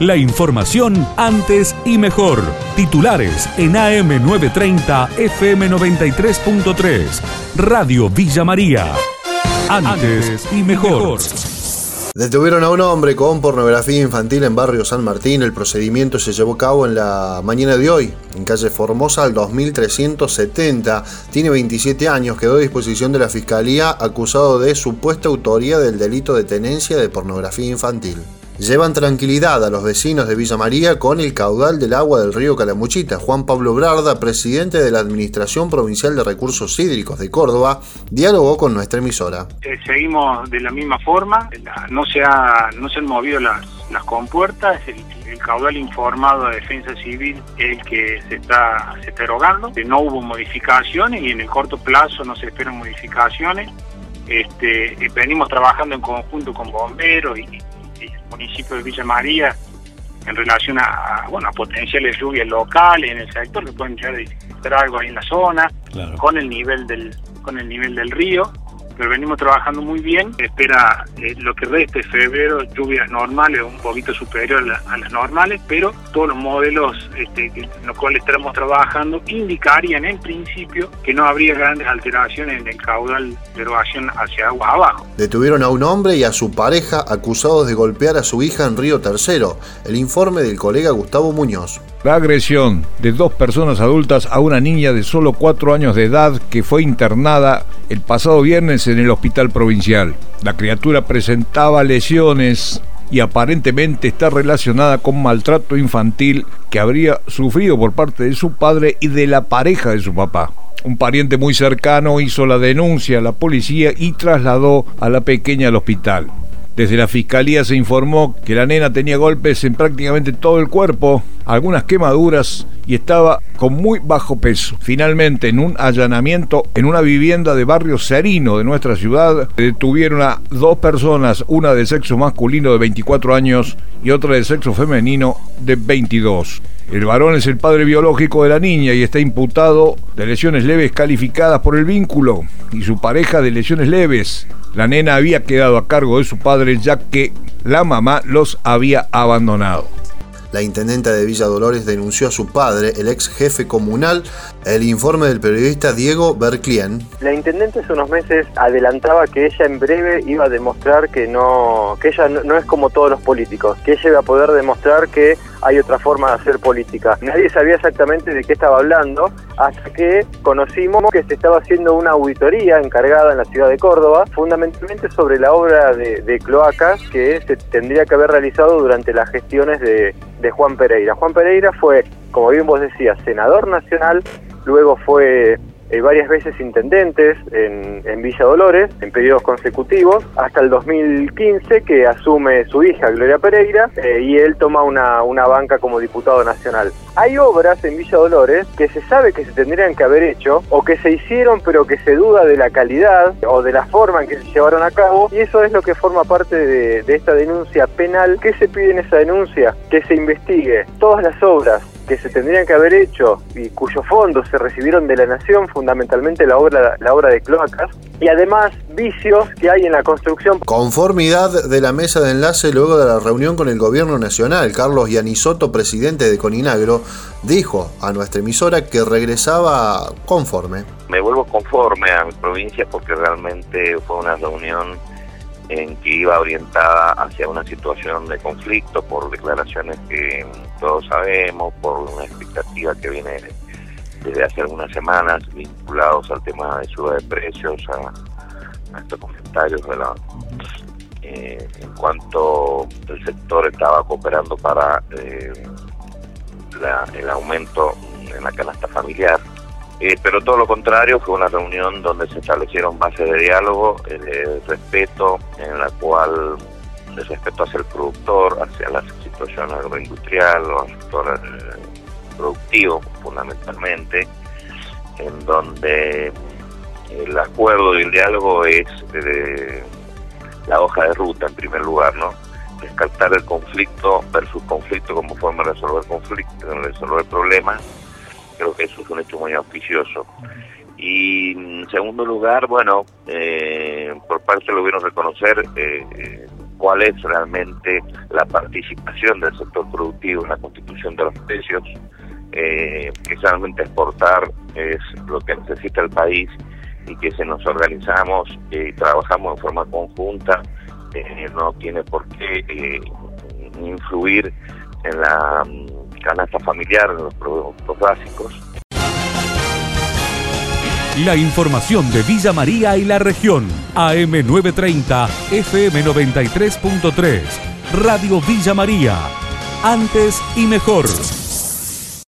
La información antes y mejor. Titulares en AM930 FM93.3. Radio Villa María. Antes y mejor. Detuvieron a un hombre con pornografía infantil en barrio San Martín. El procedimiento se llevó a cabo en la mañana de hoy, en calle Formosa al 2370. Tiene 27 años, quedó a disposición de la fiscalía acusado de supuesta autoría del delito de tenencia de pornografía infantil llevan tranquilidad a los vecinos de Villa María con el caudal del agua del río Calamuchita. Juan Pablo Brarda, presidente de la Administración Provincial de Recursos Hídricos de Córdoba, dialogó con nuestra emisora. Eh, seguimos de la misma forma, no se, ha, no se han movido las, compuertas, el, caudal informado de Defensa Civil es el que se está, se está erogando, no hubo modificaciones y en el corto plazo no se esperan modificaciones. Este, venimos trabajando en conjunto con bomberos y municipio de Villa María en relación a, bueno, a potenciales lluvias locales en el sector que pueden llegar a algo ahí en la zona, con el nivel del con el nivel del río pero venimos trabajando muy bien. Espera eh, lo que reste febrero, lluvias normales, un poquito superior a, las normales, pero todos los modelos este, en los cuales estamos trabajando indicarían en principio que no habría grandes alteraciones en el caudal de erogación hacia agua abajo. Detuvieron a un hombre y a su pareja acusados de golpear a su hija en Río Tercero. El informe del colega Gustavo Muñoz. La agresión de dos personas adultas a una niña de solo cuatro años de edad que fue internada el pasado viernes en el hospital provincial. La criatura presentaba lesiones y aparentemente está relacionada con maltrato infantil que habría sufrido por parte de su padre y de la pareja de su papá. Un pariente muy cercano hizo la denuncia a la policía y trasladó a la pequeña al hospital. Desde la fiscalía se informó que la nena tenía golpes en prácticamente todo el cuerpo, algunas quemaduras y estaba con muy bajo peso. Finalmente, en un allanamiento en una vivienda de barrio Serino de nuestra ciudad, detuvieron a dos personas, una de sexo masculino de 24 años y otra de sexo femenino de 22. El varón es el padre biológico de la niña y está imputado de lesiones leves calificadas por el vínculo y su pareja de lesiones leves. La nena había quedado a cargo de su padre ya que la mamá los había abandonado. La intendenta de Villa Dolores denunció a su padre, el ex jefe comunal, el informe del periodista Diego Berclien. La intendente hace unos meses adelantaba que ella en breve iba a demostrar que no, que ella no, es como todos los políticos, que ella iba a poder demostrar que hay otra forma de hacer política. Nadie sabía exactamente de qué estaba hablando hasta que conocimos que se estaba haciendo una auditoría encargada en la ciudad de Córdoba, fundamentalmente sobre la obra de, de cloacas que se tendría que haber realizado durante las gestiones de, de Juan Pereira. Juan Pereira fue, como bien vos decías, senador nacional, luego fue eh, varias veces intendentes en, Villa Dolores, en periodos consecutivos, hasta el 2015 que asume su hija Gloria Pereira eh, y él toma una, una banca como diputado nacional. Hay obras en Villa Dolores que se sabe que se tendrían que haber hecho o que se hicieron pero que se duda de la calidad o de la forma en que se llevaron a cabo y eso es lo que forma parte de, de esta denuncia penal. ¿Qué se pide en esa denuncia? Que se investigue todas las obras que se tendrían que haber hecho y cuyos fondos se recibieron de la nación, fundamentalmente la obra, la obra de cloacas, y además vicios que hay en la construcción. Conformidad de la mesa de enlace luego de la reunión con el gobierno nacional. Carlos Yanisoto, presidente de Coninagro, dijo a nuestra emisora que regresaba conforme. Me vuelvo conforme a mi provincia porque realmente fue una reunión en que iba orientada hacia una situación de conflicto por declaraciones que todos sabemos, por una expectativa que viene desde hace algunas semanas vinculados al tema de suba de precios, a, estos comentarios de la, eh, en cuanto el sector estaba cooperando para eh, el aumento en la canasta familiar eh, pero todo lo contrario, fue una reunión donde se establecieron bases de diálogo, eh, de respeto, en la cual el respeto hacia el productor, hacia la situación agroindustrial o al sector eh, productivo fundamentalmente, en donde el acuerdo y el diálogo es la hoja de ruta en primer lugar, ¿no? Descartar el conflicto versus conflicto como forma de resolver conflicto, resolver problemas creo que eso es un hecho muy auspicioso. Y en segundo lugar, bueno, eh, por parte del gobierno reconocer, eh, cuál es realmente la participación del sector productivo en la constitución de los precios, eh, que realmente exportar es lo que necesita el país y que si nos organizamos y trabajamos en forma conjunta, eh, no tiene por qué eh, influir en la mm, canasta familiar, en los productos básicos. La información de Villa María y la región. AM930, FM93.3. Radio Villa María. Antes y mejor.